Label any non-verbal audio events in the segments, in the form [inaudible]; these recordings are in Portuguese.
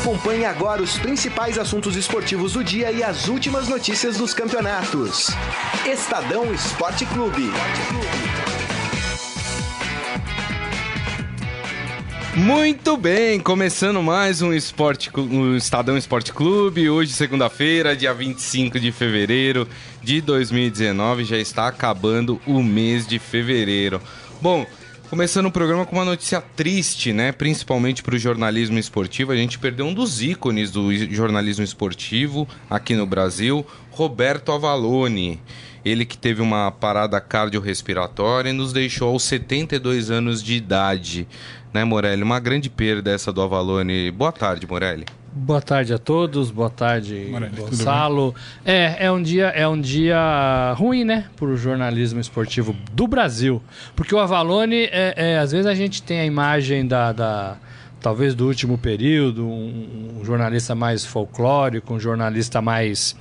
Acompanhe agora os principais assuntos esportivos do dia e as últimas notícias dos campeonatos. Estadão Esporte Clube. Muito bem, começando mais um, esporte, um Estadão Esporte Clube. Hoje, segunda-feira, dia 25 de fevereiro de 2019, já está acabando o mês de fevereiro. Bom, Começando o programa com uma notícia triste, né? Principalmente para o jornalismo esportivo. A gente perdeu um dos ícones do jornalismo esportivo aqui no Brasil, Roberto Avalone. Ele que teve uma parada cardiorrespiratória e nos deixou aos 72 anos de idade. Né, Morelli? Uma grande perda essa do Avalone. Boa tarde, Morelli. Boa tarde a todos, boa tarde, Morelli, Gonçalo. É, é um dia, é um dia ruim, né, para o jornalismo esportivo do Brasil, porque o Avalone, é, é, às vezes a gente tem a imagem da, da talvez do último período, um, um, jornalista mais folclórico, um jornalista mais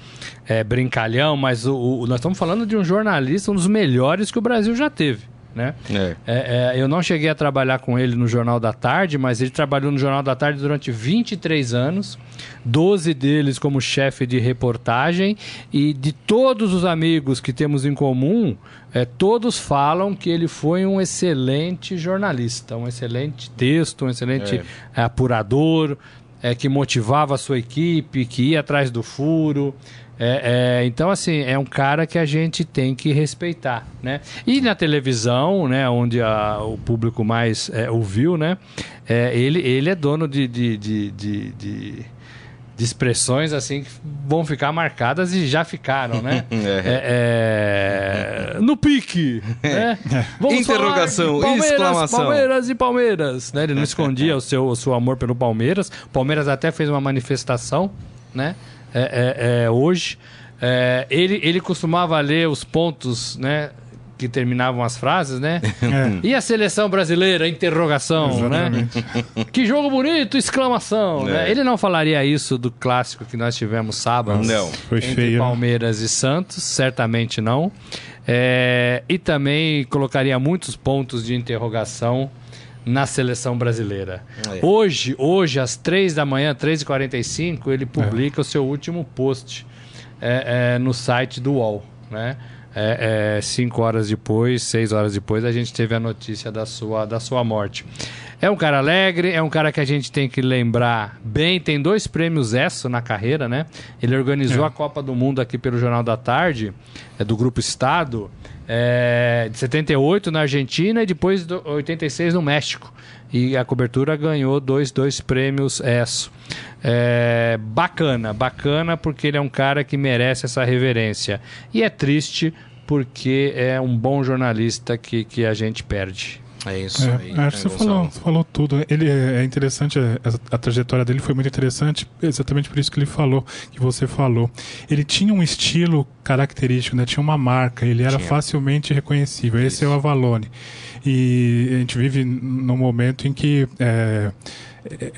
é, brincalhão, mas o, o, nós estamos falando de um jornalista, um dos melhores que o Brasil já teve né? É. É, é, eu não cheguei a trabalhar com ele no Jornal da Tarde, mas ele trabalhou no Jornal da Tarde durante 23 anos, 12 deles como chefe de reportagem, e de todos os amigos que temos em comum, é, todos falam que ele foi um excelente jornalista, um excelente texto, um excelente é. apurador, é, que motivava a sua equipe, que ia atrás do furo. É, é, então, assim, é um cara que a gente tem que respeitar, né? E na televisão, né, onde a, o público mais é, ouviu, né, é, ele, ele é dono de, de, de, de, de de expressões assim que vão ficar marcadas e já ficaram, né? [laughs] É. É, é, no pique, né? Interrogação, Palmeiras, exclamação. Palmeiras e Palmeiras, né? Ele não escondia o seu, o seu amor pelo Palmeiras. O Palmeiras até fez uma manifestação, né? É, é, é, hoje. É, ele, ele costumava ler os pontos, né? Que terminavam as frases, né? [laughs] É. E a seleção brasileira? Interrogação, né? Exatamente. né? que jogo bonito! Exclamação! Né? É. Ele não falaria isso do clássico que nós tivemos sábado. Não. Foi entre feio. Né? Palmeiras e Santos, certamente não. É, e também colocaria muitos pontos de interrogação na seleção brasileira. É. Hoje, hoje, às 3 da manhã, 3h45, ele publica é. o seu último post é, é, no site do UOL. Né? É, é, cinco horas depois, seis horas depois, a gente teve a notícia da sua, da sua morte. É um cara alegre, é um cara que a gente tem que lembrar bem. Tem dois prêmios ESSO na carreira, né? Ele organizou é. a Copa do Mundo aqui pelo Jornal da Tarde, é do Grupo Estado é, de 78 na Argentina e depois de 86 no México. E a cobertura ganhou dois, dois prêmios ESSO. É, bacana, bacana porque ele é um cara que merece essa reverência. E é triste porque é um bom jornalista que, que a gente perde. É isso é, aí. Acho que você falou, falou tudo. Ele é, é interessante, a, a, trajetória dele foi muito interessante, exatamente por isso que ele falou, que você falou. Ele tinha um estilo característico, né? tinha uma marca, ele era tinha. facilmente reconhecível. Esse é o Avalone. E a gente vive num momento em que. É, é,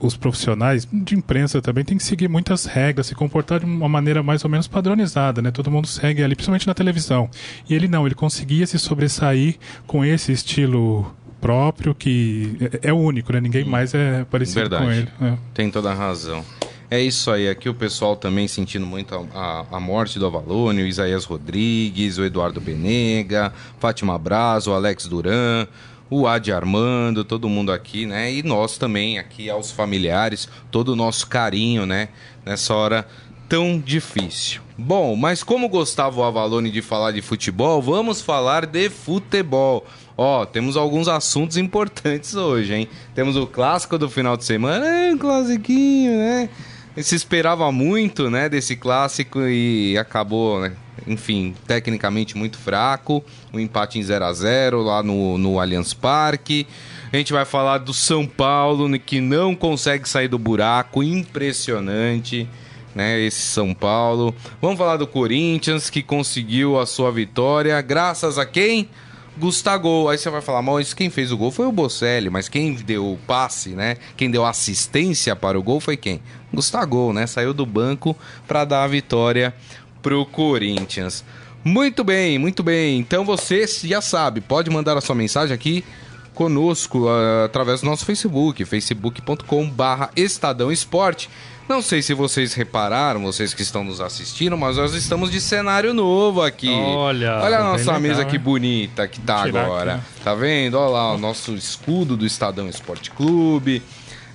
os profissionais de imprensa também têm que seguir muitas regras, se comportar de uma maneira mais ou menos padronizada, né? Todo mundo segue ali, principalmente na televisão. E ele não, ele conseguia se sobressair com esse estilo próprio que é, é único, né? Ninguém mais é parecido Verdade. com ele. É. Tem toda a razão. É isso aí. Aqui o pessoal também sentindo muito a, a, a morte do Avalone, o Isaías Rodrigues, o Eduardo Benega, Fátima Braz, o Alex Duran, o Adi Armando, todo mundo aqui, né? E nós também, aqui aos familiares, todo o nosso carinho, né? Nessa hora tão difícil. Bom, mas como Gustavo Avalone de falar de futebol, vamos falar de futebol. Ó, temos alguns assuntos importantes hoje, hein? Temos o clássico do final de semana, é um né? Se esperava muito, né, desse clássico e acabou, né? Enfim, tecnicamente muito fraco. Um empate em 0 a 0 lá no, no Allianz Parque. A gente vai falar do São Paulo, que não consegue sair do buraco. Impressionante, né? Esse São Paulo. Vamos falar do Corinthians, que conseguiu a sua vitória. Graças a quem? Gustavo. Aí você vai falar, mas quem fez o gol foi o Bocelli, mas quem deu o passe, né? Quem deu assistência para o gol foi quem? Gustavo, né? Saiu do banco para dar a vitória pro Corinthians. Muito bem, muito bem. Então você já sabe, pode mandar a sua mensagem aqui conosco uh, através do nosso Facebook, facebook.com/barra Estadão Esporte. Não sei se vocês repararam, vocês que estão nos assistindo, mas nós estamos de cenário novo aqui. Olha, olha a nossa legal, mesa que bonita que tá agora. Aqui. Tá vendo? Olha lá o nosso escudo do Estadão Esporte Clube,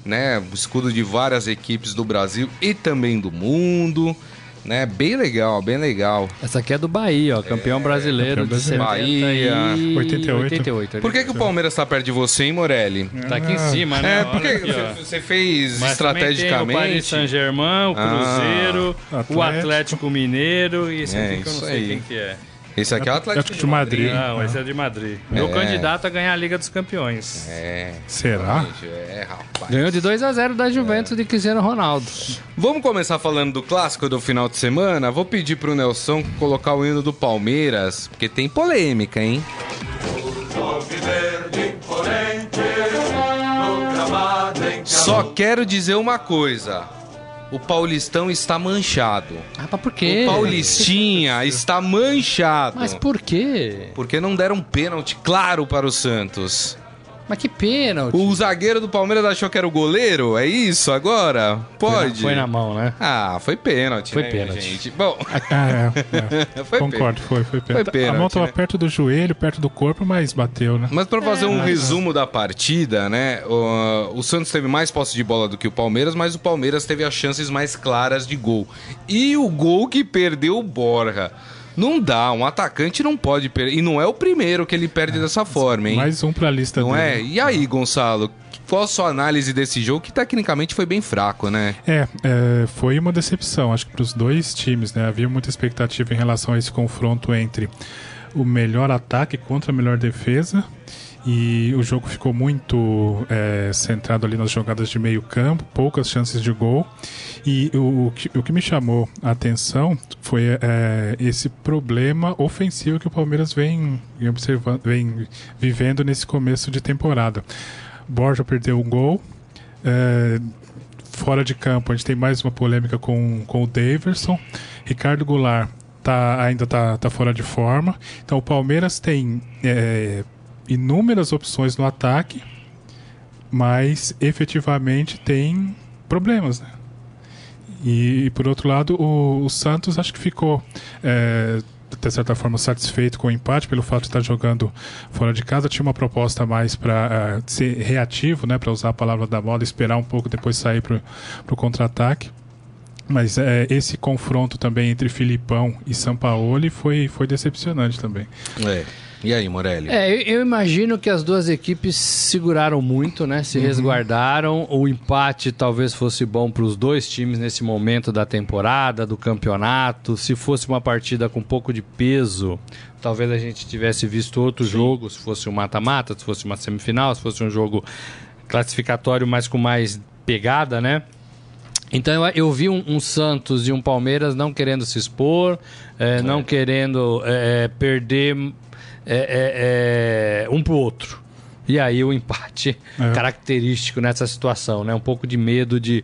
né? O escudo de várias equipes do Brasil e também do mundo né? Bem legal, bem legal. Essa aqui é do Bahia, ó, campeão é, brasileiro campeão de Bahia. 88. 88. Por que, que o Palmeiras está perto de você, hein, Morelli? Tá aqui em cima, né? É, porque aqui, você fez Mas estrategicamente. o Paris Saint-Germain, o Cruzeiro, ah, o Atlético Mineiro e esse é, aqui que eu não sei aí. quem que é. Esse aqui é o Atlético de Madrid. Não, esse é de Madrid. Meu é. candidato a ganhar a Liga dos Campeões. É. Será? É, rapaz. Ganhou de 2 a 0 da Juventus é. de Cristiano Ronaldo. Vamos começar falando do clássico do final de semana? Vou pedir pro Nelson colocar o hino do Palmeiras, porque tem polêmica, hein? Só quero dizer uma coisa o Paulistão está manchado. Ah, mas por quê? O Paulistinha [laughs] está manchado. Mas por quê? Porque não deram pênalti claro para o Santos. Mas que pênalti. O zagueiro do Palmeiras achou que era o goleiro? É isso agora? Pode? Foi na, foi na mão, né? Ah, foi pênalti. Foi né, pênalti. Gente? Bom. Ah, é, é. [laughs] foi Concordo, foi, foi pênalti. Foi pênalti. A mão estava né? perto do joelho, perto do corpo, mas bateu, né? Mas para fazer é, um resumo da partida, né? O, o Santos teve mais posse de bola do que o Palmeiras, mas o Palmeiras teve as chances mais claras de gol. E o gol que perdeu o Borja. Não dá, um atacante não pode perder. E não é o primeiro que ele perde é, dessa forma, hein? Mais um pra lista Não dele. é? E aí, Gonçalo? Qual a sua análise desse jogo que tecnicamente foi bem fraco, né? É, é foi uma decepção, acho que para os dois times, né? Havia muita expectativa em relação a esse confronto entre o melhor ataque contra a melhor defesa e o jogo ficou muito é, centrado ali nas jogadas de meio campo, poucas chances de gol. E o, o, que, o que me chamou a atenção foi é, esse problema ofensivo que o Palmeiras vem, observando, vem vivendo nesse começo de temporada. Borja perdeu um gol. É, fora de campo, a gente tem mais uma polêmica com, com o Daverson. Ricardo Goulart tá, ainda está tá fora de forma. Então o Palmeiras tem é, inúmeras opções no ataque, mas efetivamente tem problemas, né? E, por outro lado, o, o Santos acho que ficou é, de certa forma satisfeito com o empate pelo fato de estar jogando fora de casa. Tinha uma proposta mais para uh, ser reativo, né, para usar a palavra da moda, esperar um pouco depois sair para o contra-ataque. Mas é, esse confronto também entre Filipão e Sampaoli foi, foi decepcionante também. É. E aí, Morelli? É, eu, imagino que as duas equipes seguraram muito, né? Se uhum. resguardaram. O empate talvez fosse bom para os dois times nesse momento da temporada, do campeonato. Se fosse uma partida com um pouco de peso, talvez a gente tivesse visto outro Sim. jogo, se fosse um mata-mata, se fosse uma semifinal, se fosse um jogo classificatório, mas com mais pegada, né? Então eu, eu vi um, um, Santos e um Palmeiras não querendo se expor, é, é. não querendo é, perder é, é, é, um pro outro. E aí o empate é. característico nessa situação, né? Um pouco de medo de,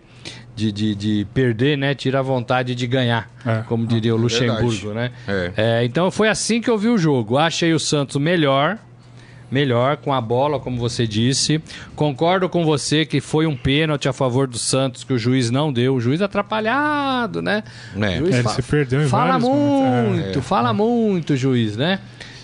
de, de, de perder, né? Tira a vontade de ganhar, é. como diria o Luxemburgo, né? É. então foi assim que eu vi o jogo. Achei o Santos melhor, melhor com a bola, como você disse. Concordo com você que foi um pênalti a favor do Santos que o juiz não deu. O juiz atrapalhado, né? É. Juiz é, ele se perdeu em Fala muito, fala muito, juiz, né?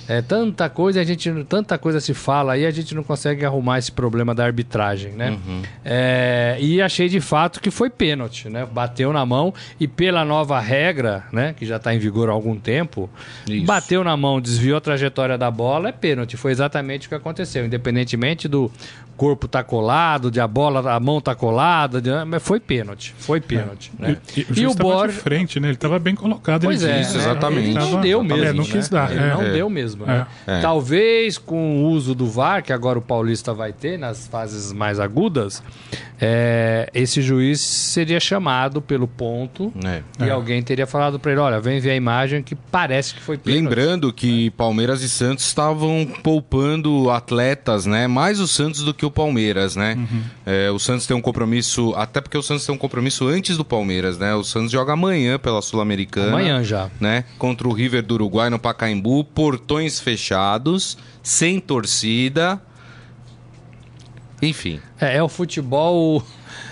É, tanta coisa a gente tanta coisa se fala aí a gente não consegue arrumar esse problema da arbitragem, né? Uhum. É, e achei de fato que foi pênalti, né? Bateu na mão e pela nova regra, né? Que já está em vigor há algum tempo, Isso. bateu na mão, desviou a trajetória da bola, é pênalti. Foi exatamente o que aconteceu, independentemente do corpo tá colado, de a bola, a mão tá colada, de, mas foi pênalti, foi pênalti. É. Né? E, e, e o Borja frente, né? Ele estava bem colocado. Pois é, Isso, exatamente. Ele não deu mesmo. É, não quis né? dar. Ele não é. deu mesmo. Né? É. Talvez com o uso do VAR, que agora o Paulista vai ter nas fases mais agudas, é, esse juiz seria chamado pelo ponto é. e alguém teria falado para ele: olha, vem ver a imagem que parece que foi pênalti. Lembrando que Palmeiras e Santos estavam poupando atletas, né? Mais o Santos do que que o Palmeiras, né? Uhum. É, o Santos tem um compromisso, até porque o Santos tem um compromisso antes do Palmeiras, né? O Santos joga amanhã pela Sul-Americana. Amanhã já. Né? Contra o River do Uruguai no Pacaembu, portões fechados, sem torcida. Enfim. É, é o futebol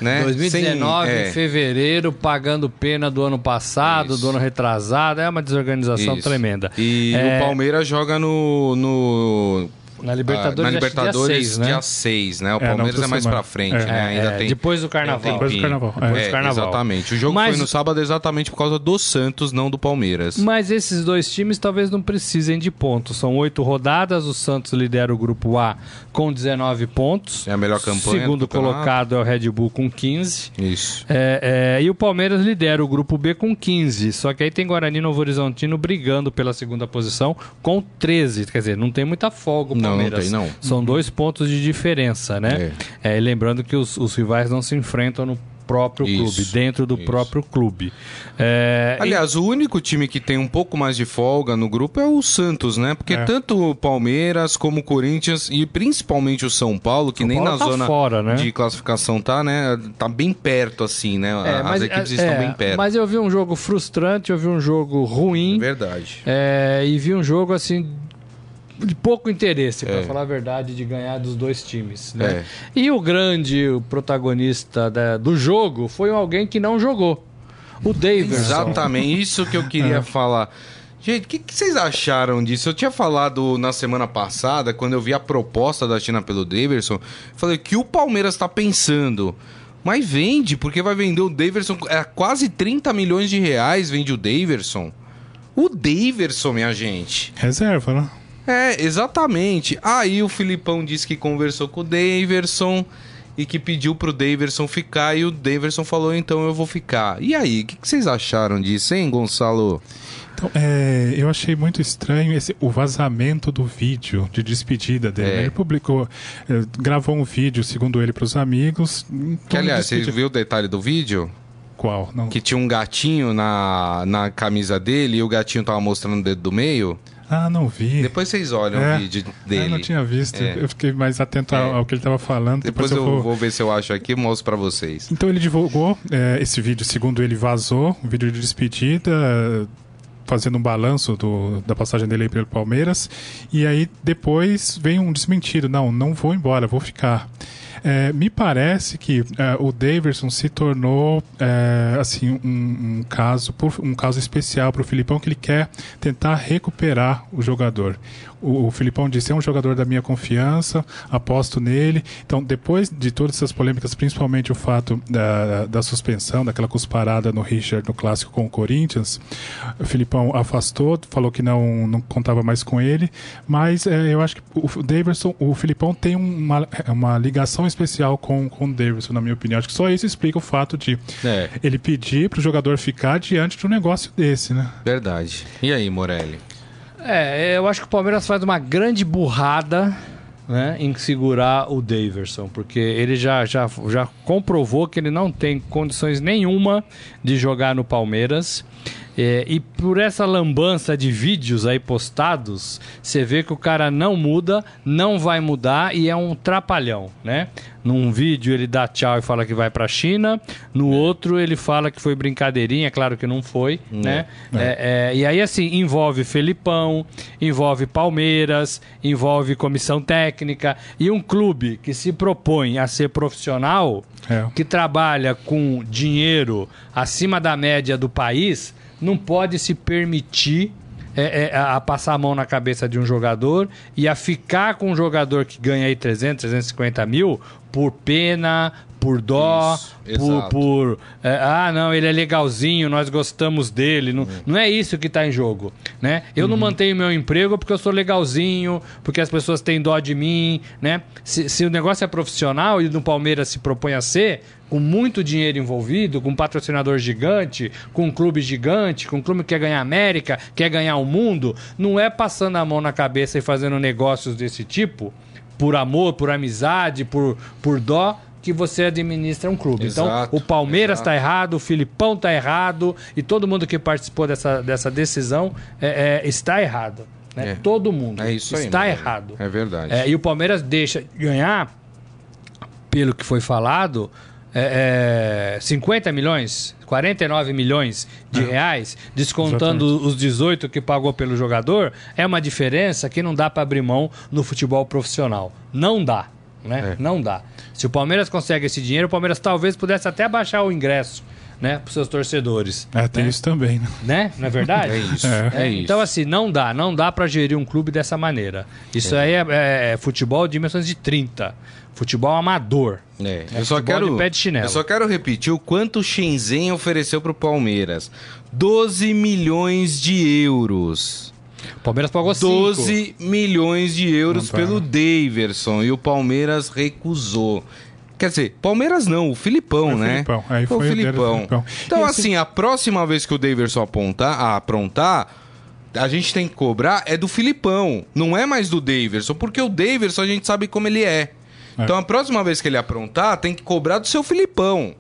né? [laughs] 2019, Sem, é... em fevereiro, pagando pena do ano passado, Isso. do ano retrasado. É uma desorganização Isso. tremenda. E é... o Palmeiras joga no, no na Libertadores, ah, na Libertadores dia 6, né? Dia 6, né? O é, Palmeiras é, mais pra frente, é, né? Ainda é, tem, depois do Carnaval. Depois do Carnaval. Depois do é, carnaval. Exatamente. O jogo Mas... foi no sábado exatamente por causa do Santos, não do Palmeiras. Mas esses dois times talvez não precisem de pontos. São oito rodadas, o Santos lidera o grupo A com 19 pontos. É a melhor campanha. Segundo colocado é o Red Bull com 15. Isso. É, e o Palmeiras lidera o grupo B com 15. Só que aí tem Guarani Novo Horizontino brigando pela segunda posição com 13. Quer dizer, não tem muita folga o Palmeiras. Não, não tem, não. São dois pontos de diferença, né? É. É, lembrando que os, os rivais não se enfrentam no próprio isso, clube, dentro do isso. próprio clube. É, Aliás, e... o único time que tem um pouco mais de folga no grupo é o Santos, né? Porque é. tanto o Palmeiras como o Corinthians e principalmente o São Paulo, que São nem Paulo na tá zona fora, né? de classificação tá, né? Tá bem perto, assim, né? É, As equipes é, estão bem perto. Mas eu vi um jogo frustrante, eu vi um jogo ruim. Verdade. É, e vi um jogo, assim, de pouco interesse, para é. falar a verdade, de ganhar dos dois times. Né? É. E o grande o protagonista da, do jogo foi alguém que não jogou. O Davis. Exatamente, isso que eu queria [laughs] é. falar. Gente, o que, que, vocês acharam disso? Eu tinha falado na semana passada, quando eu vi a proposta da China pelo Daverson, falei que o Palmeiras está pensando. Mas vende, porque vai vender o Daverson. É quase 30 milhões de reais vende o Daverson. O Daverson, minha gente. Reserva, né? É, exatamente. Aí o Filipão disse que conversou com o Daverson e que pediu pro Daverson ficar e o Daverson falou, então eu vou ficar. E aí, o que, que, vocês acharam disso, hein, Gonçalo? Então, é, eu achei muito estranho esse, o vazamento do vídeo de despedida dele. É. Ele publicou, é, gravou um vídeo, segundo ele, para os amigos. Que, aliás, você viu o detalhe do vídeo? Qual? Não. Que tinha um gatinho na, na camisa dele e o gatinho tava mostrando o dedo do meio? Ah, não vi. Depois vocês olham é. o vídeo dele. Eu não tinha visto. É. Eu fiquei mais atento ao, é. ao que ele estava falando. Depois, Depois eu, vou... vou... ver se eu acho aqui e mostro para vocês. Então ele divulgou é, esse vídeo, segundo ele vazou, um vídeo de despedida, fazendo um balanço do, da passagem dele aí pelo Palmeiras. E aí depois vem um desmentido. Não, não vou embora, vou ficar. É, me parece que é, o Davidson se tornou é, assim um, um, caso um caso especial para o Filipão que ele quer tentar recuperar o jogador o, o Filipão disse, é um jogador da minha confiança, aposto nele. Então, depois de todas essas polêmicas, principalmente o fato da, da suspensão, daquela cusparada no Richard no clássico com o Corinthians, o Filipão afastou, falou que não, não contava mais com ele, mas é, eu acho que o Davidson, o Filipão tem uma, uma ligação especial com, com o Davidson, na minha opinião. Acho que só isso explica o fato de é. ele pedir para o jogador ficar diante de um negócio desse, né? Verdade. E aí, Morelli? É, eu acho que o Palmeiras faz uma grande burrada né, em segurar o Daverson, porque ele já, já, já comprovou que ele não tem condições nenhuma de jogar no Palmeiras. É, e por essa lambança de vídeos aí postados, você vê que o cara não muda, não vai mudar e é um trapalhão, né? Num vídeo ele dá tchau e fala que vai para a China, no é. outro ele fala que foi brincadeirinha, claro que não foi, é. né? É. é. e aí assim envolve Felipão, envolve Palmeiras, envolve comissão técnica e um clube que se propõe a ser profissional, é. que trabalha com dinheiro acima da média do país não pode se permitir é, é, a passar a mão na cabeça de um jogador e a ficar com um jogador que ganha aí 300, 350 mil por pena, por dó, isso, por. por é, ah, não, ele é legalzinho, nós gostamos dele. Não, uhum. não é isso que está em jogo. Né? Eu uhum. não mantenho meu emprego porque eu sou legalzinho, porque as pessoas têm dó de mim. Né? Se, se o negócio é profissional e no Palmeiras se propõe a ser, com muito dinheiro envolvido, com um patrocinador gigante, com um clube gigante, com um clube que quer ganhar América, quer ganhar o mundo, não é passando a mão na cabeça e fazendo negócios desse tipo, por amor, por amizade, por, por dó, que você administra um clube. Então, exato, então, o Palmeiras está errado, o Filipão está errado e todo mundo que participou dessa, dessa decisão é, é, está errado. Né? É. Todo mundo é isso está aí, errado. É verdade. É, e o Palmeiras deixa ganhar, pelo que foi falado, é, é, 50 milhões, 49 milhões de é. reais, descontando Exatamente. os 18 que pagou pelo jogador, é uma diferença que não dá para abrir mão no futebol profissional. Não dá. Né? É. Não dá. Se o Palmeiras consegue esse dinheiro, o Palmeiras talvez pudesse até baixar o ingresso né, para seus torcedores. É, tem né? isso também, né? né? Não é verdade? é isso. É. É, isso. Então, assim, não dá, não dá para gerir um clube dessa maneira. Isso é. aí é, é, futebol de dimensões de 30. Futebol amador. É, eu só quero Eu só quero repetir o quanto o Shenzhen ofereceu para o Palmeiras. 12 milhões de euros. O Palmeiras pagou 12 cinco. milhões de euros pelo Daverson e o Palmeiras recusou. Quer dizer, Palmeiras não, o Filipão, foi né? Filipão. Aí foi o Filipão. Filipão. Então, assim, assim, a próxima vez que o Daverson apontar, aprontar, a gente tem que cobrar é do Filipão, não é mais do Daverson, porque o Daverson a gente sabe como ele é. é. Então a próxima vez que ele aprontar, tem que cobrar do seu Filipão.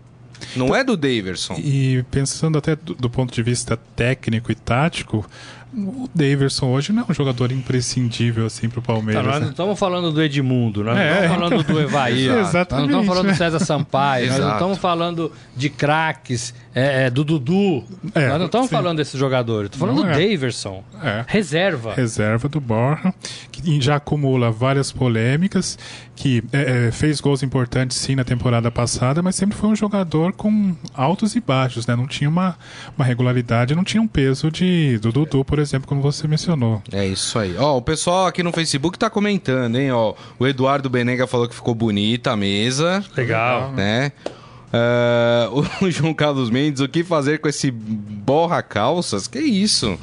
Não então, é do Daverson. E pensando até do, do ponto de vista técnico e tático, o Daverson hoje não é um jogador imprescindível assim pro Palmeiras. Tá, nós não né? estamos falando do Edmundo, nós é, [laughs] não estamos falando do Evaí. Nós não estamos falando do César Sampaio, nós não estamos falando de craques, é, é, do Dudu. É, nós não estamos falando desses jogadores, estou falando não do é. Daverson. É. Reserva. Reserva do Borja, que já acumula várias polêmicas, que fez gols importantes sim na temporada passada, mas sempre foi um jogador com altos e baixos, né? Não tinha uma, uma regularidade, não tinha um peso de, do Dudu, por exemplo, como você mencionou. É isso aí. Ó, o pessoal aqui no Facebook tá comentando, hein? Ó, o Eduardo Benega falou que ficou bonita a mesa. Legal. Né? Uh, [laughs] o João Carlos Mendes, o que fazer com esse borra calças? Que isso?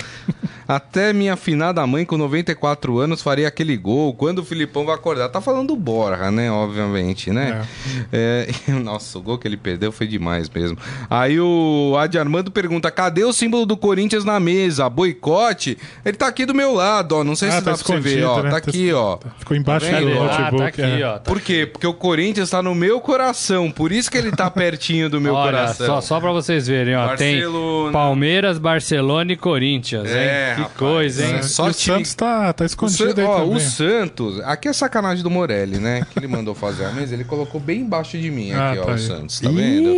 Até minha afinada mãe com 94 anos faria aquele gol. Quando o Filipão vai acordar? Tá falando do Borra, né? Obviamente, né? É. É, [laughs] nossa, o gol que ele perdeu foi demais mesmo. Aí o Adi Armando pergunta: cadê o símbolo do Corinthians na mesa? Boicote? Ele tá aqui do meu lado, ó. Não sei ah, se tá dá pra você ver, ó. Né? Tá aqui, ó. Ficou embaixo tá do notebook. Ah, tá aqui, é. ó. Tá por quê? Porque o Corinthians tá no meu coração. Por isso que ele tá pertinho do meu [laughs] Olha, coração. Só, só pra vocês verem, ó. Barcelona. Tem Palmeiras, Barcelona e Corinthians, é, hein? Que rapaz, coisa, hein? Só o time... Santos tá, tá escondido o, aí ó, também. O Santos, aqui é sacanagem do Morelli, né? Que ele mandou fazer a mesa, ele colocou bem embaixo de mim aqui, ah, ó, tá o Santos, tá vendo?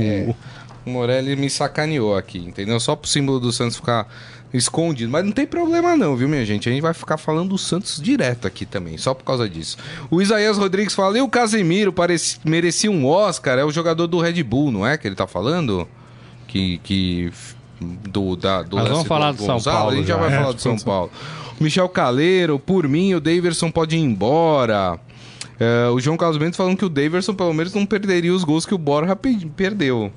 É, o Morelli me sacaneou aqui, entendeu? Só pro símbolo do Santos ficar escondido. Mas não tem problema não, viu, minha gente? A gente vai ficar falando do Santos direto aqui também, só por causa disso. O Isaías Rodrigues fala, e o Casemiro parece, merecia um Oscar, é o jogador do Red Bull, não é que ele tá falando? Que... que do, da, do Mas vamos falar do, do São Paulo. A gente já, já vai é, falar do São [laughs] Paulo. Michel Caleiro, por mim, o Daverson pode ir embora. É, o João Carlos Bento falando que o Daverson, pelo menos, não perderia os gols que o Borja perdeu.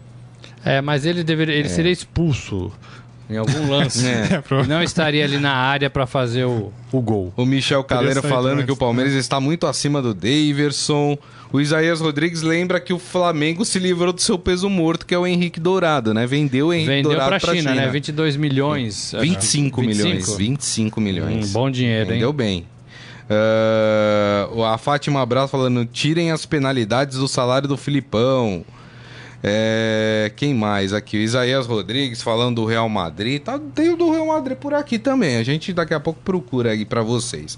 É, mas ele, deveria, ele é. seria expulso em algum lance. [laughs] é, não estaria ali na área para fazer o, o gol. O Michel Caleiro falando que o Palmeiras está muito acima do Daverson. O Isaías Rodrigues lembra que o Flamengo se livrou do seu peso morto, que é o Henrique Dourado, né? Vendeu o Henrique Vendeu Dourado pra China, China, né? 22 milhões. 25, 25 milhões. 25 milhões. Um bom dinheiro, Vendeu hein? bem. Uh, a Fátima Abraço falando: tirem as penalidades do salário do Filipão. É, quem mais aqui? O Isaías Rodrigues falando do Real Madrid. Tá, tem o do Real Madrid por aqui também. A gente daqui a pouco procura aí para vocês.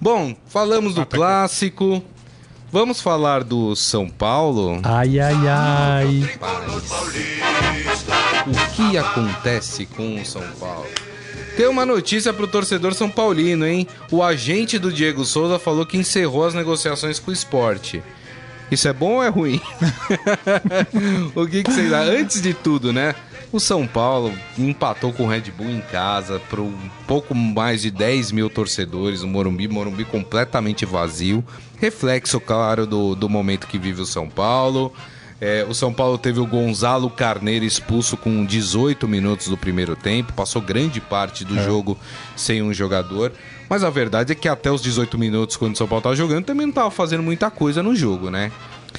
Bom, falamos do ah, tá clássico. Aqui. Vamos falar do São Paulo? Ai, ai, ai. O que acontece com o São Paulo? Tem uma notícia pro torcedor São Paulino, hein? O agente do Diego Souza falou que encerrou as negociações com o esporte. Isso é bom ou é ruim? [laughs] o que, que vocês Antes de tudo, né? O São Paulo empatou com o Red Bull em casa para um pouco mais de 10 mil torcedores. O Morumbi, Morumbi completamente vazio. Reflexo, claro, do, do momento que vive o São Paulo. É, o São Paulo teve o Gonzalo Carneiro expulso com 18 minutos do primeiro tempo, passou grande parte do é. jogo sem um jogador. Mas a verdade é que até os 18 minutos, quando o São Paulo estava jogando, também não estava fazendo muita coisa no jogo, né?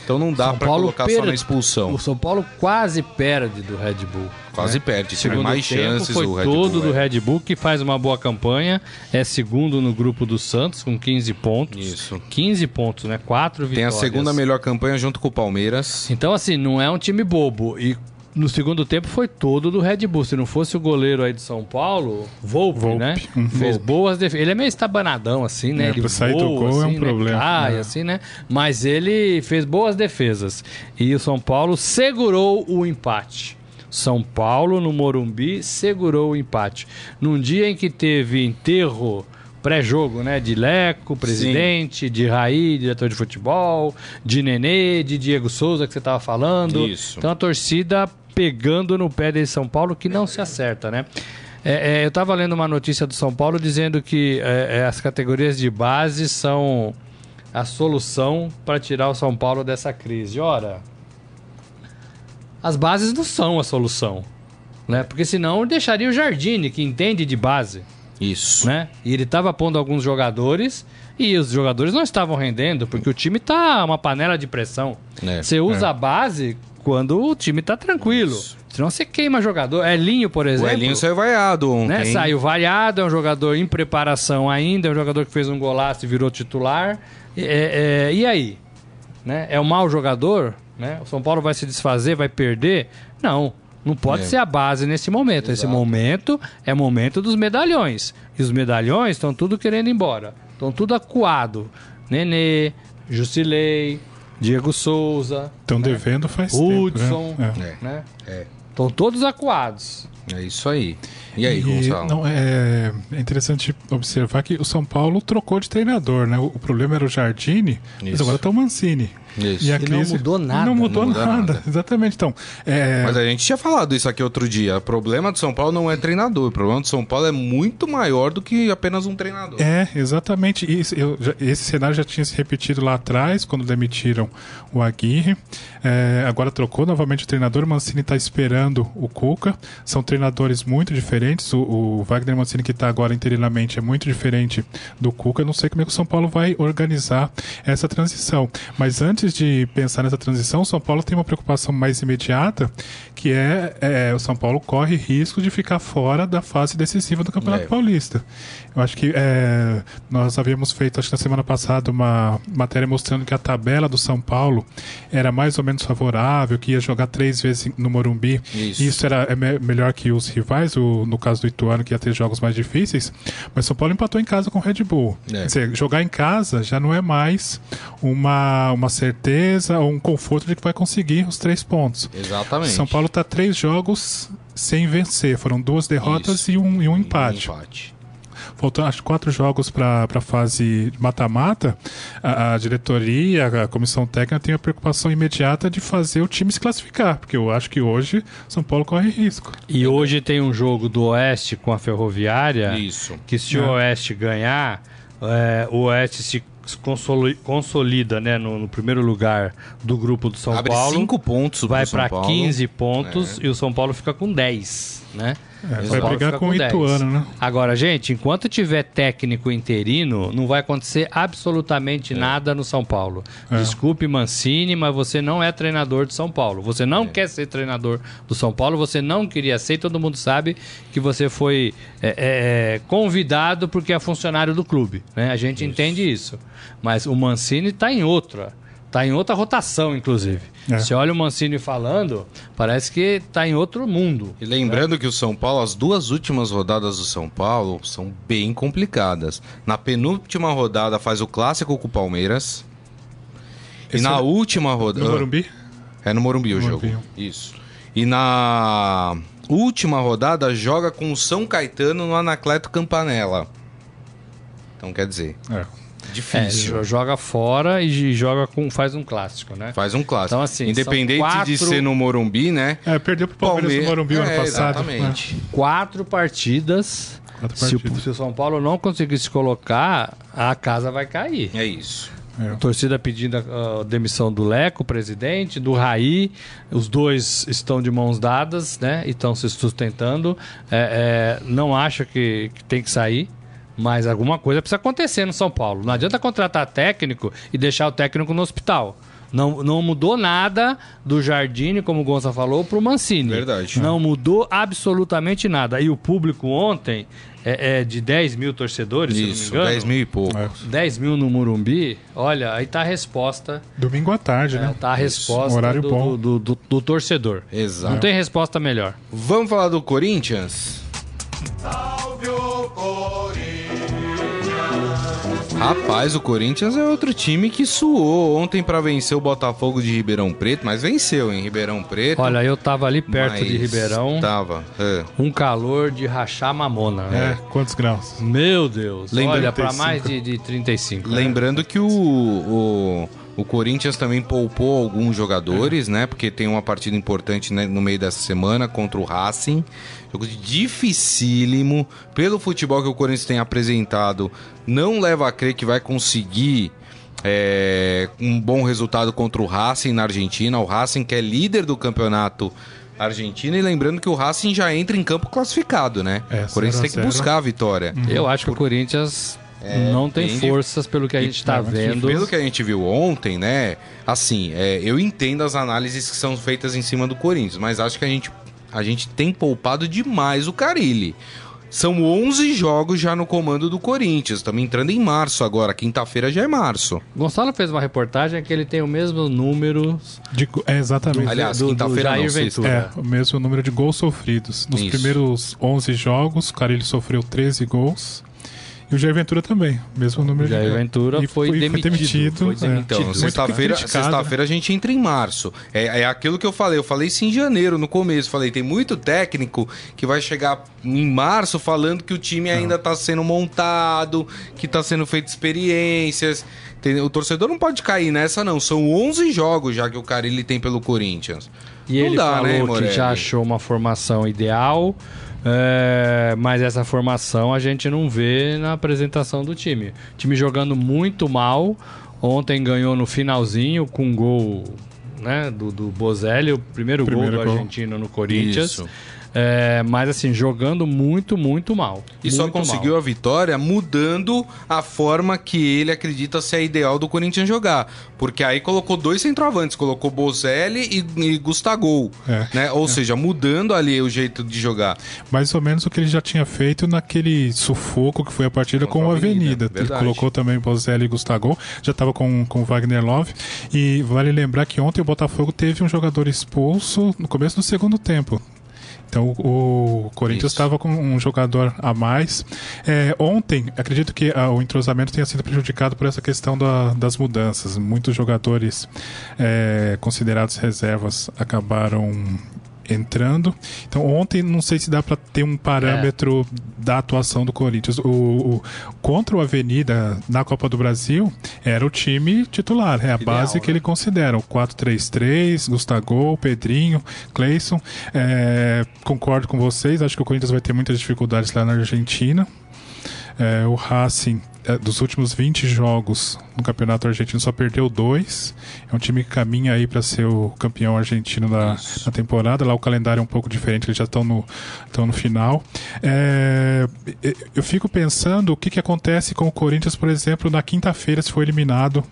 Então não dá para colocar perde, só na expulsão. O São Paulo quase perde do Red Bull. Quase né? perde, teve mais chances foi o Red todo Bull, do é. Red Bull que faz uma boa campanha, é segundo no grupo do Santos com 15 pontos. Isso. 15 pontos, né? Quatro vitórias. Tem a segunda melhor campanha junto com o Palmeiras. Então assim, não é um time bobo e no segundo tempo foi todo do Red Bull. Se não fosse o goleiro aí de São Paulo, Volpe, Volpe. né? Uhum. Fez boas defesas. Ele é meio estabanadão, assim, né? É, ele sair voa, do gol assim, é um né? problema. Cai, é. assim, né? Mas ele fez boas defesas. E o São Paulo segurou o empate. São Paulo, no Morumbi, segurou o empate. Num dia em que teve enterro pré-jogo, né? De Leco, presidente, Sim. de Raí, diretor de futebol, de Nenê, de Diego Souza, que você estava falando. Isso. Então a torcida pegando no pé de São Paulo que não se acerta, né? É, é, eu estava lendo uma notícia do São Paulo dizendo que é, é, as categorias de base são a solução para tirar o São Paulo dessa crise. Ora, as bases não são a solução, né? Porque senão deixaria o Jardine, que entende de base. Isso. Né? E ele estava pondo alguns jogadores e os jogadores não estavam rendendo, porque o time tá uma panela de pressão. É, você usa é. a base quando o time tá tranquilo. Isso. Senão você queima jogador. Elinho, por exemplo. O Elinho saiu vaiado ontem. Né? Saiu vaiado, é um jogador em preparação ainda, é um jogador que fez um golaço e virou titular. É, é, e aí? Né? É um mau jogador? Né? O São Paulo vai se desfazer, vai perder? Não. Não pode é. ser a base nesse momento. Exato. Esse momento é momento dos medalhões. E os medalhões estão tudo querendo ir embora. Estão tudo acuado. Nenê, Jusilei, Diego Souza. Estão né? devendo faz Hudson, tempo. Né? É. Né? É. Estão todos acuados. É isso aí. E aí, e, Gonçalo? Não, é, é, interessante observar que o São Paulo trocou de treinador, né? O, o problema era o Jardine, isso. mas agora está o Mancini. Isso. E, a crise... não mudou nada. Não mudou, não mudou nada. nada. Exatamente. Então, é... Mas a gente tinha falado isso aqui outro dia. O problema do São Paulo não é treinador. O problema do São Paulo é muito maior do que apenas um treinador. É, exatamente. Isso, eu, esse cenário já tinha se repetido lá atrás, quando demitiram o Aguirre. É, agora trocou novamente o treinador. O Mancini está esperando o Cuca. São treinadores muito diferentes. O, o Wagner Mancini, que está agora interinamente, é muito diferente do Cuca. Eu não sei como é que o São Paulo vai organizar essa transição. Mas antes antes de pensar nessa transição, o São Paulo tem uma preocupação mais imediata, que é, é o São Paulo corre risco de ficar fora da fase decisiva do Campeonato é. Paulista. Eu acho que é, nós havíamos feito, acho que na semana passada, uma matéria mostrando que a tabela do São Paulo era mais ou menos favorável, que ia jogar três vezes no Morumbi. Isso, Isso era é me melhor que os rivais, o, no caso do Ituano, que ia ter jogos mais difíceis. Mas São Paulo empatou em casa com o Red Bull. É. Quer dizer, jogar em casa já não é mais uma, uma certeza certeza ou um conforto de que vai conseguir os três pontos. Exatamente. São Paulo está três jogos sem vencer. Foram duas derrotas e um, e um empate. Um empate. Faltam acho quatro jogos para a fase mata-mata. A, a, diretoria, a comissão técnica tem a preocupação imediata de fazer o time se classificar, porque eu acho que hoje São Paulo corre risco. E hoje tem um jogo do Oeste com a Ferroviária. Isso. Que se é. o Oeste ganhar, é, o Oeste se consolida né, no, no, primeiro lugar do grupo do São Abre Paulo. cinco pontos Vai para 15 pontos é. e o São Paulo fica com 10, né? É, vai brigar com, o Ituano, né? Agora, gente, enquanto tiver técnico interino, não vai acontecer absolutamente é. nada no São Paulo. É. Desculpe, Mancini, mas você não é treinador de São Paulo. Você não é. quer ser treinador do São Paulo, você não queria ser, todo mundo sabe que você foi é, é, convidado porque é funcionário do clube. Né? A gente isso. entende isso. Mas o Mancini está em outra. Está em outra rotação, inclusive. É. Você olha o Mancini falando, parece que está em outro mundo. E lembrando né? que o São Paulo, as duas últimas rodadas do São Paulo são bem complicadas. Na penúltima rodada faz o clássico com o Palmeiras. Esse e na é última rodada. No Morumbi? É no Morumbi no o Morumbi. jogo. Isso. E na última rodada joga com o São Caetano no Anacleto Campanella. Então quer dizer. É. Difícil. É, joga fora e joga com faz um clássico, né? Faz um clássico. Então, assim, Independente quatro... de ser no Morumbi, né? É, perdeu pro Palmeiras, Palmeiras no Morumbi é, ano passado. Exatamente. Né? Quatro partidas. Quatro se, partidas. O, se o São Paulo não conseguir se colocar, a casa vai cair. É isso. É. Torcida pedindo a, a, demissão do Leco, presidente, do Raí. Os dois estão de mãos dadas, né? E estão se sustentando. É, é, não acha que, que tem que sair. Mas alguma coisa precisa acontecer no São Paulo. Não adianta contratar técnico e deixar o técnico no hospital. Não, não mudou nada do Jardine, como o Gonça falou, para o Mancini. Verdade. Não mudou absolutamente nada. E o público ontem é, é de 10 mil torcedores, Isso, se não me engano. 10 mil e pouco. É. 10 mil no Murumbi. Olha, aí tá a resposta. Domingo à tarde, é, né? Tá a resposta um horário do, bom. Do, do, do, torcedor. Exato. Não tem resposta melhor. Vamos falar do Corinthians? Salve o Corinthians! Rapaz, o Corinthians é outro time que suou ontem para vencer o Botafogo de Ribeirão Preto, mas venceu em Ribeirão Preto. Olha, eu tava ali perto de Ribeirão. Tava. É. Um calor de rachar mamona. Né? É, quantos graus? Meu Deus. Lembra Olha, para mais de, de 35. Lembrando que o, o o Corinthians também poupou alguns jogadores, né? Porque tem uma partida importante né, no meio dessa semana contra o Racing. Jogo dificílimo. Pelo futebol que o Corinthians tem apresentado, não leva a crer que vai conseguir é, um bom resultado contra o Racing na Argentina. O Racing que é líder do campeonato argentino. E lembrando que o Racing já entra em campo classificado, né? É, o Corinthians tem que buscar a vitória. Uhum. Eu acho que o Corinthians é, não tem forças pelo que a gente está vendo. Pelo que a gente viu ontem, né? Assim, é, eu entendo as análises que são feitas em cima do Corinthians, mas acho que a gente, a gente tem poupado demais o Carilli. São 11 jogos já no comando do Corinthians. Estamos entrando em março agora. Quinta-feira já é março. Gonçalo fez uma reportagem que ele tem o mesmo número. De, é, exatamente. Aliás, quinta-feira não, Ventura. É, o mesmo número de gols sofridos. Nos Isso. primeiros 11 jogos, o Carilli sofreu 13 gols. E o Jair Ventura também, mesmo número Jair de... Ventura foi, foi, demitido. Foi demitido. Foi demitido. É. Então, sexta-feira sexta a gente entra em março. É, é aquilo que eu falei. Eu falei isso em janeiro, no começo. Falei, tem muito técnico que vai chegar em março falando que o time ainda está sendo montado, que está sendo feito experiências. O torcedor não pode cair nessa, não. São 11 jogos já que o Carilli tem pelo Corinthians. E não ele dá, né, falou né, que já achou uma formação ideal é, mas essa formação a gente não vê na apresentação do time. O time jogando muito mal. Ontem ganhou no finalzinho com um gol né, do, do Bozelli, o primeiro, primeiro gol do gol. argentino no Corinthians. Isso. É, mas assim, jogando muito, muito mal. E muito só conseguiu mal. a vitória mudando a forma que ele acredita ser a ideal do Corinthians jogar. Porque aí colocou dois centroavantes, colocou Bozelli e, e Gustavo. É, né? Ou é. seja, mudando ali o jeito de jogar. Mais ou menos o que ele já tinha feito naquele sufoco que foi a partida com, com a Avenida. Avenida. Ele colocou também Bozelli e Gustavo, já estava com, com Wagner Love. E vale lembrar que ontem o Botafogo teve um jogador expulso no começo do segundo tempo. Então o, Corinthians estava com um jogador a mais. É, ontem, acredito que ah, o entrosamento tenha sido prejudicado por essa questão da, das mudanças. Muitos jogadores é, considerados reservas acabaram entrando. Então, ontem não sei se dá para ter um parâmetro é. da atuação do Corinthians. O, o, contra o Avenida na Copa do Brasil, era o time titular, é a Ideal, base que né? ele considera. O 4-3-3, Gustavo, Pedrinho, Cleison. É, concordo com vocês, acho que o Corinthians vai ter muitas dificuldades lá na Argentina. É, o Racing dos últimos 20 jogos no Campeonato Argentino só perdeu dois. É um time que caminha aí para ser o campeão argentino na, na, temporada. Lá o calendário é um pouco diferente, eles já estão no, no final. É, eu fico pensando o que, que acontece com o Corinthians, por exemplo, na quinta-feira, se for eliminado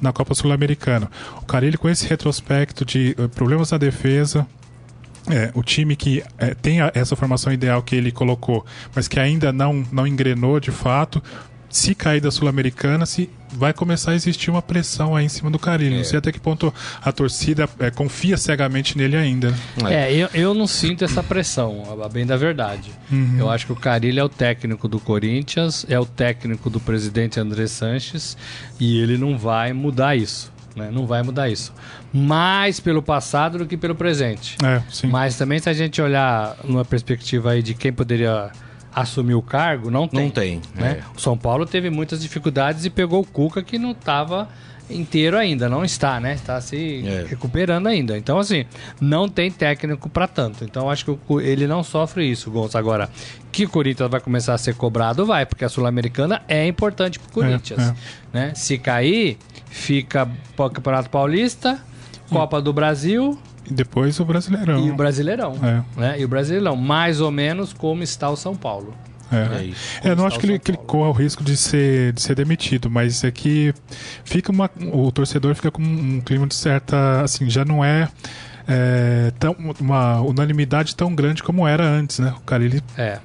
na Copa Sul-Americana. O Carilli com esse retrospecto de uh, problemas na defesa, é, o time que é, tem a, essa formação ideal que ele colocou, mas que ainda não, não engrenou de fato, se cair da Sul-Americana, se vai começar a existir uma pressão aí em cima do Carilho. É. Não sei até que ponto a torcida é, confia cegamente nele ainda. É, eu, eu não sinto essa pressão, a bem da verdade. Uhum. Eu acho que o Carilho é o técnico do Corinthians, é o técnico do presidente André Sanches e ele não vai mudar isso. Né? Não vai mudar isso. Mais pelo passado do que pelo presente. É, Mas também se a gente olhar numa perspectiva aí de quem poderia assumir o cargo, não tem. Não tem. Né? É. O São Paulo teve muitas dificuldades e pegou o Cuca que não estava inteiro ainda, não está, né? Está se é. recuperando ainda. Então, assim, não tem técnico para tanto. Então, acho que ele não sofre isso, Gonçalo. Agora, que o Corinthians vai começar a ser cobrado, vai, porque a Sul-Americana é importante para o é, Corinthians. É, né? Se cair, fica o Campeonato Paulista, Copa do Brasil e depois o Brasileirão. E o Brasileirão. É. Né? E o Brasileirão, mais ou menos como está o São Paulo. É, é, é não acho que ele, que ele corra o risco de ser, de ser demitido, mas é que fica uma, o torcedor fica com um clima de certa. Assim, já não é. É, tão, uma unanimidade tão grande como era antes, né? O Carilli. É.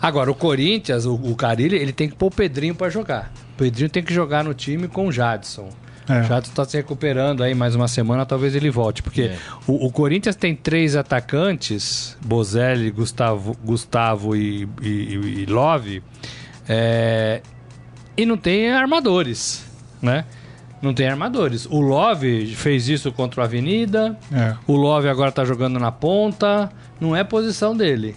Agora, o Corinthians, o, o Carilli, ele tem que pôr o Pedrinho para jogar. O Pedrinho tem que jogar no time com o Jadson. É. O Chato está se recuperando aí mais uma semana, talvez ele volte. Porque é. o, o, Corinthians tem três atacantes, Bozelli, Gustavo, Gustavo e, e, e Love. É, e não tem armadores, né? Não tem armadores. O Love fez isso contra o Avenida. É. O Love agora tá jogando na ponta. Não é posição dele.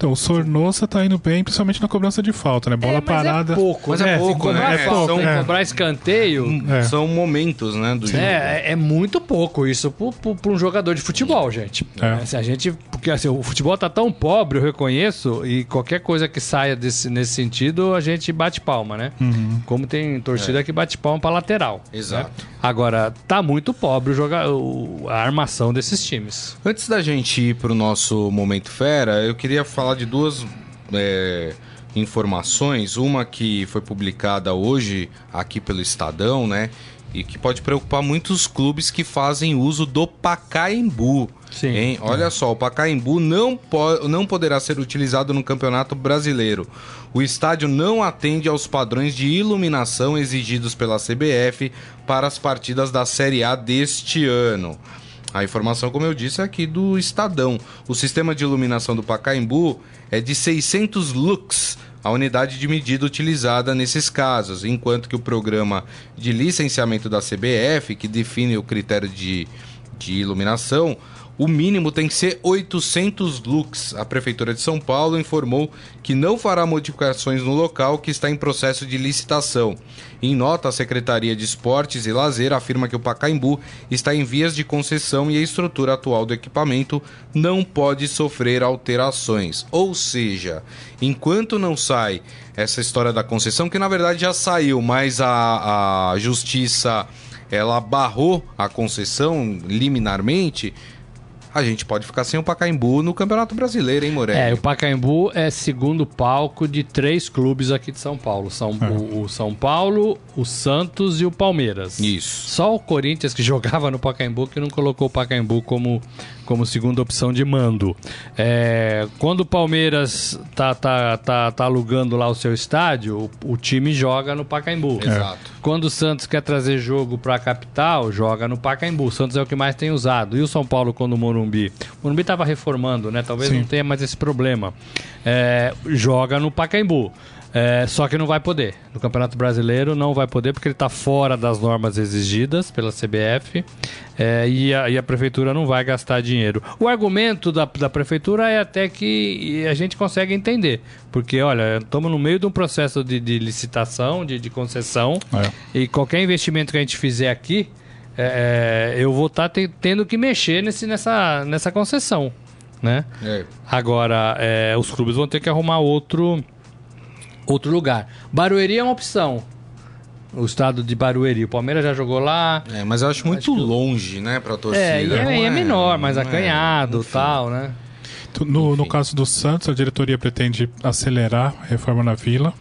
Então, o Sornosa tá indo bem, principalmente na cobrança de falta, né? Bola é, parada. É pouco, mas é, é pouco, né? É, pouco, são, é. cobrar escanteio. É. São momentos, né? Do é, é, é muito pouco isso para um jogador de futebol, gente. É. Se a gente. Porque assim, o futebol tá tão pobre, eu reconheço, e qualquer coisa que saia desse, nesse sentido, a gente bate palma, né? Uhum. Como tem torcida que bate palma para lateral. Né? Exato. Né? Agora, tá muito pobre o joga... a armação desses times. Antes da gente ir pro nosso momento fera, eu queria falar de duas é, informações. Uma que foi publicada hoje aqui pelo Estadão, né? E que pode preocupar muitos clubes que fazem uso do Pacaembu. Sim. Hein? Olha é. só, o Pacaembu não, po não poderá ser utilizado no Campeonato Brasileiro. O estádio não atende aos padrões de iluminação exigidos pela CBF para as partidas da Série A deste ano. A informação, como eu disse, é aqui do Estadão. O sistema de iluminação do Pacaembu é de 600 lux, a unidade de medida utilizada nesses casos, enquanto que o programa de licenciamento da CBF, que define o critério de, de iluminação, o mínimo tem que ser 800 lux. A Prefeitura de São Paulo informou que não fará modificações no local que está em processo de licitação. Em nota, a Secretaria de Esportes e Lazer afirma que o Pacaembu está em vias de concessão e a estrutura atual do equipamento não pode sofrer alterações. Ou seja, enquanto não sai essa história da concessão, que na verdade já saiu, mas a, a justiça ela barrou a concessão liminarmente a gente pode ficar sem o Pacaembu no Campeonato Brasileiro, hein, Morelli? É, o Pacaembu é segundo palco de três clubes aqui de São Paulo. São é. o, o, São Paulo, o Santos e o Palmeiras. Isso. Só o Corinthians que [laughs] jogava no Pacaembu que não colocou o Pacaembu como, como segunda opção de mando. É, quando o Palmeiras tá, tá, tá, tá alugando lá o seu estádio, o, o time joga no Pacaembu. Exato. Quando o Santos quer trazer jogo para a capital, joga no Pacaembu. O Santos é o que mais tem usado. E o São Paulo, quando o Morumbi? O Morumbi estava reformando, né? Talvez Sim. não tenha mais esse problema. É, joga no Pacaembu. É, só que não vai poder. No Campeonato Brasileiro não vai poder porque ele está fora das normas exigidas pela CBF é, e, a, e, a, Prefeitura não vai gastar dinheiro. O argumento da, da Prefeitura é até que a gente consegue entender. Porque, olha, estamos no meio de um processo de, de licitação, de, de concessão, é. e qualquer investimento que a gente fizer aqui, é, é, eu vou estar tá tendo que mexer nesse, nessa, nessa concessão. Né? É. Agora, os clubes vão ter que arrumar outro outro lugar. Barueri é uma opção. O estado de Barueri. O Palmeiras já jogou lá. É, mas eu acho muito acho longe, né, pra torcida. É, e é, é menor, mais é, acanhado e tal, né? No, no caso do Santos, a diretoria pretende acelerar a reforma na Vila.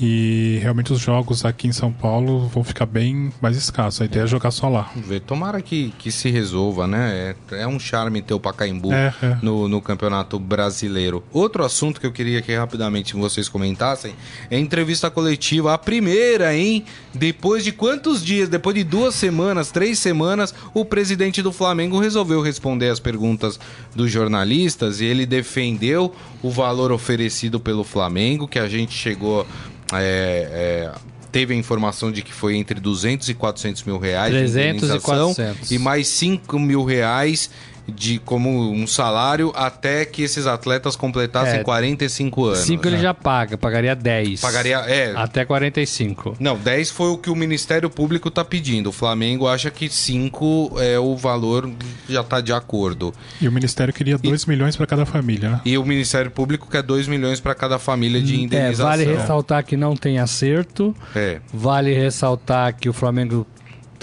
E realmente os jogos aqui em São Paulo vão ficar bem mais escassos. A ideia é, jogar só lá. Vamos ver. Tomara que, que se resolva, né? É, é um charme ter o Pacaembu é, é. No, no Campeonato Brasileiro. Outro assunto que eu queria que rapidamente vocês comentassem é a entrevista coletiva, a primeira, hein? Depois de quantos dias? Depois de duas semanas, três semanas, o presidente do Flamengo resolveu responder as perguntas dos jornalistas e ele defendeu o valor oferecido pelo Flamengo, que a gente chegou é, é, teve a informação de que foi entre 200 e 400 mil reais 300 e 400. e mais 5 mil reais de como um salário até que esses atletas completassem é, 45 anos. 5 ele né? já paga, pagaria 10. Pagaria, é. Até 45. Não, 10 foi o que o Ministério Público está pedindo. O Flamengo acha que 5 é o valor já está de acordo. E o Ministério queria 2 milhões para cada família, né? E o Ministério Público quer 2 milhões para cada família de indenização. É, vale ressaltar que não tem acerto. É. Vale ressaltar que o Flamengo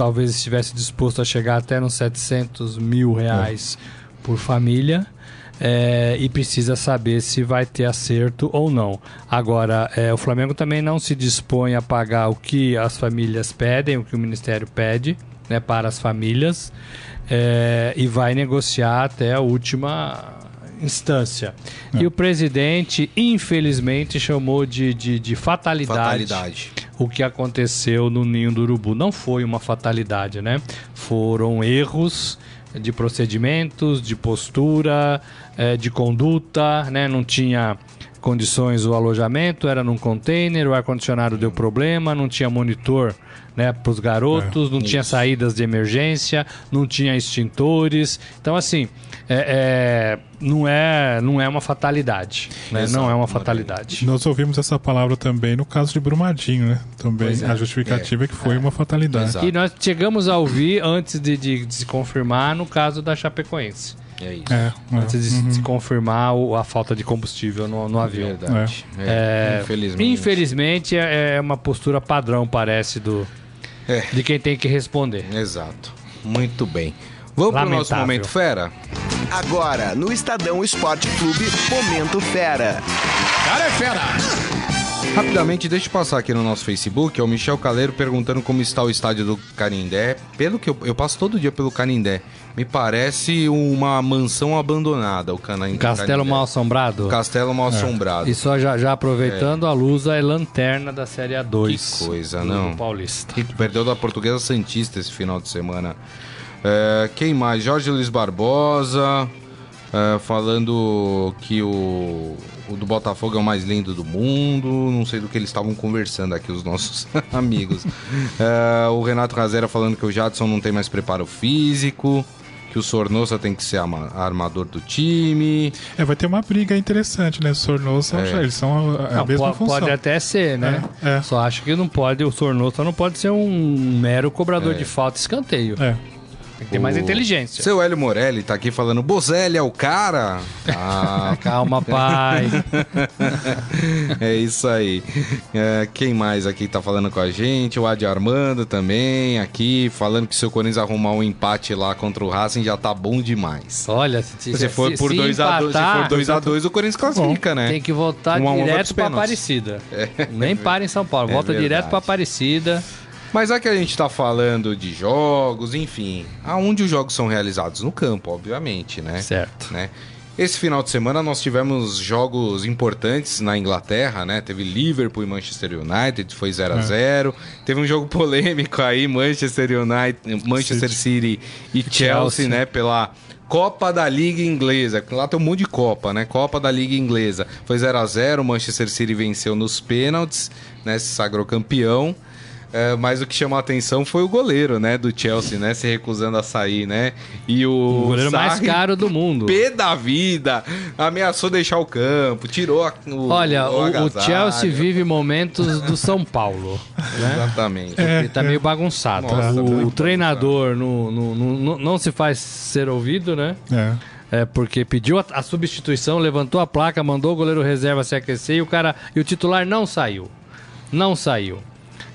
talvez estivesse disposto a chegar até nos 700 mil reais é. por família. É, e precisa saber se vai ter acerto ou não. Agora, é, o Flamengo também não se dispõe a pagar o que as famílias pedem, o que o Ministério pede né, para as famílias, é, e vai negociar até a última instância. É. E o presidente, infelizmente, chamou de, de, de fatalidade, fatalidade, o que aconteceu no Ninho do Urubu. Não foi uma fatalidade, né? Foram erros de procedimentos, de postura, é, de conduta, né? Não tinha condições o alojamento, era num container, o ar-condicionado deu problema, não tinha monitor né, para os garotos, é, não isso. tinha saídas de emergência, não tinha extintores. Então, assim, é, é, não, é, não é uma fatalidade. Né? Não é uma fatalidade. Nós ouvimos essa palavra também no caso de Brumadinho, né? Também é. a justificativa é, que foi é. uma fatalidade. Exato. E nós chegamos a ouvir antes de, de, de se confirmar no caso da Chapecoense. É isso. É, Antes de uhum. se confirmar o, a falta de combustível no, no avião. Verdade. É. É, infelizmente. Infelizmente é, é uma postura padrão, parece, do, é. de quem tem que responder. Exato. Muito bem. Vamos para o nosso Momento Fera? Agora, no Estadão Esporte Clube, Momento Fera. Cara é fera! Rapidamente, deixa eu passar aqui no nosso Facebook, é o Michel Caleiro perguntando como está o estádio do Canindé. Pelo que eu, eu passo todo dia pelo Canindé, me parece uma mansão abandonada, o Canindé. Castelo mal assombrado? Castelo mal assombrado. É. E só já, já aproveitando, é. a luz é lanterna da Série A2. Que coisa, não? Paulista. E perdeu da Portuguesa Santista esse final de semana. É, quem mais? Jorge Luiz Barbosa, é, falando que o, o do Botafogo é o mais lindo do mundo. Não sei do que eles estavam conversando aqui, os nossos [laughs] amigos. É, o Renato Razera falando que o Jadson não tem mais preparo físico. Que o Sornosa tem que ser armador do time. É, vai ter uma briga interessante, né? O Sornosa, é. eles são a, a não, mesma pode, função. Pode até ser, né? É, é. Só acho que não pode, o Sornosa não pode ser um mero cobrador é. de falta e escanteio. É. Tem que ter mais inteligência. Seu Hélio Morelli tá aqui falando, Bozelli é o cara? [laughs] Ah, calma, pai. [laughs] é isso aí. É, quem mais aqui tá falando com a gente? O Adi Armando também aqui, falando que se o Corinthians arrumar um empate lá contra o Racing já tá bom demais. Olha, se, se, for por 2x2, 2 a 2 o Corinthians classifica, né? Tem que voltar um direto pra Aparecida. [laughs] É. Nem para em São Paulo, é volta verdade. direto pra Aparecida. Mas é que a gente está falando de jogos, enfim, aonde os jogos são realizados? No campo, obviamente, né? Certo. Né? Esse final de semana nós tivemos jogos importantes na Inglaterra, né? Teve Liverpool e Manchester United, foi 0 a 0 é. Teve um jogo [laughs] polêmico aí, Manchester United, Manchester City, City e Chelsea, Chelsea, né? Pela Copa da Liga Inglesa. Lá tem um monte de Copa, né? Copa da Liga Inglesa. Foi 0 a 0 Manchester City venceu nos pênaltis, né? Se sagrou campeão. É, mas o que chamou a atenção foi o goleiro, né, do Chelsea, né, se recusando a sair, né? E o, o goleiro Sarri, mais caro do mundo. [laughs] Pé da vida, ameaçou deixar o campo, tirou a, o Olha, o, o, Chelsea vive momentos do São Paulo, né? Exatamente. É, Ele tá é. meio bagunçado. Nossa, o, o treinador no, no, no, não se faz ser ouvido, né? É. É, porque pediu a, a, substituição, levantou a placa, mandou o goleiro reserva se aquecer e o cara e o titular não saiu. Não saiu.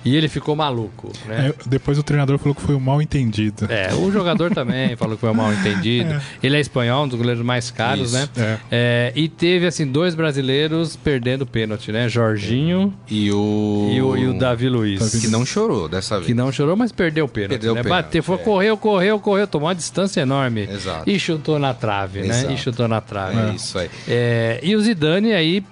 E ele ficou maluco, né? É, depois o treinador falou que foi um mal entendido. É, o jogador também [laughs] falou que foi um mal entendido. É. Ele é espanhol, um dos goleiros mais caros, Isso. né? É. é. e teve, assim, dois brasileiros perdendo pênalti, né? Jorginho e o... E o, e o Davi Luiz. Que não chorou dessa vez. Que não chorou, mas perdeu o pênalti, perdeu né? Pênalti, Bateu, foi, é. correu, correu, correu, tomou uma distância enorme. Exato. E chutou na trave, Exato. né? E chutou na trave. É isso aí. É, e o Zidane aí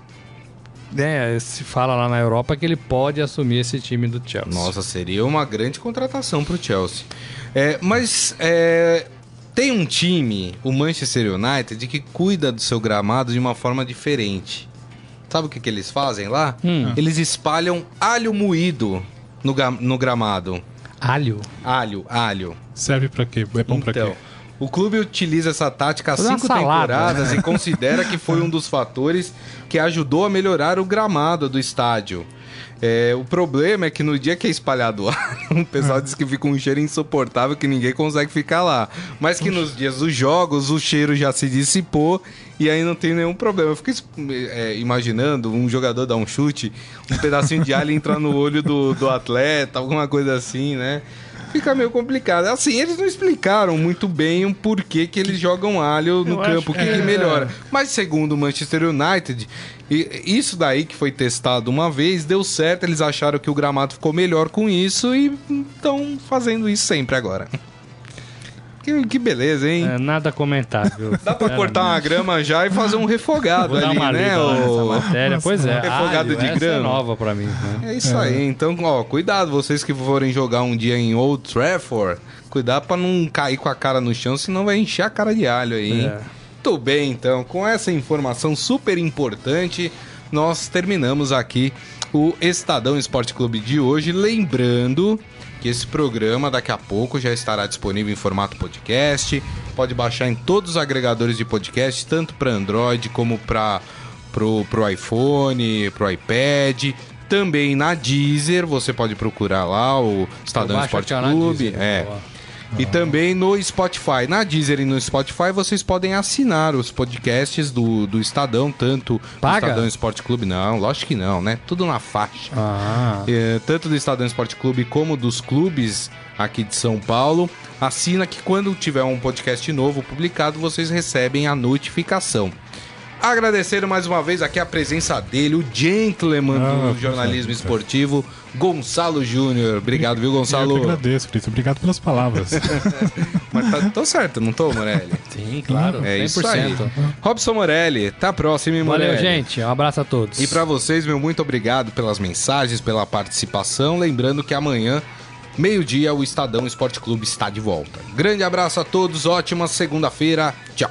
né, se fala lá na Europa que ele pode assumir esse time do Chelsea. Nossa, seria uma grande contratação para o Chelsea. É, mas é, tem um time, o Manchester United, que cuida do seu gramado de uma forma diferente. Sabe o que, que eles fazem lá? Hum. Eles espalham alho moído no, no gramado. Alho? Alho, alho. Serve para quê? É bom então, para quê? O clube utiliza essa tática há cinco temporadas né? e considera que foi um dos fatores que ajudou a melhorar o gramado do estádio. É, o problema é que no dia que é espalhado ar, [laughs] o pessoal diz que fica um cheiro insuportável que ninguém consegue ficar lá. Mas que nos dias dos jogos o cheiro já se dissipou e aí não tem nenhum problema. Eu fico é, imaginando um jogador dar um chute, um pedacinho de alho entrar no olho do, do atleta, alguma coisa assim, né? Fica meio complicado. Assim, eles não explicaram muito bem o porquê que eles jogam alho no Eu campo, o que, é... que melhora. Mas segundo o Manchester United, isso daí que foi testado uma vez, deu certo, eles acharam que o gramado ficou melhor com isso e estão fazendo isso sempre agora. Que, que beleza, hein? É, nada comentável. [laughs] Dá pra cortar uma grama já e fazer um refogado Vou ali, dar uma né? lida lá ô? nessa matéria. Pois é, Refogado alho, de essa é grama. nova pra mim. Né? É isso aí. Então, ó, cuidado, vocês que forem jogar um dia em Old Trafford, cuidado pra não cair com a cara no chão, senão vai encher a cara de alho aí, hein? É. Muito bem, então, com essa informação super importante, nós terminamos aqui o Estadão Esporte Clube de hoje. Lembrando que esse programa daqui a pouco já estará disponível em formato podcast. Pode baixar em todos os agregadores de podcast, tanto para Android como para pro, pro iPhone, pro iPad. Também na Deezer, você pode procurar lá o Estadão Esporte Clube. É. boa. E também no Spotify. Na Deezer e no Spotify vocês podem assinar os podcasts do, do Estadão, tanto Paga? do Estadão Esporte Clube. Não, lógico que não, né? Tudo na faixa. Ah, É, tanto do Estadão Esporte Clube como dos clubes aqui de São Paulo. Assina que quando tiver um podcast novo publicado, vocês recebem a notificação. Agradecer mais uma vez aqui a presença dele, o gentleman Ah, do jornalismo poxa, esportivo, Gonçalo Júnior. Obrigado, viu, Eu que Gonçalo? agradeço, Fritz. Obrigado pelas palavras. [laughs] Mas tá, tô certo, não tô, Morelli? sim, claro. É 100%. isso aí. Robson Morelli, tá próximo, hein, Morelli? Valeu, gente. Um abraço a todos. E pra vocês, meu muito obrigado pelas mensagens, pela participação. Lembrando que amanhã, meio-dia, o Estadão Esporte Clube está de volta. Grande abraço a todos, ótima segunda-feira. Tchau.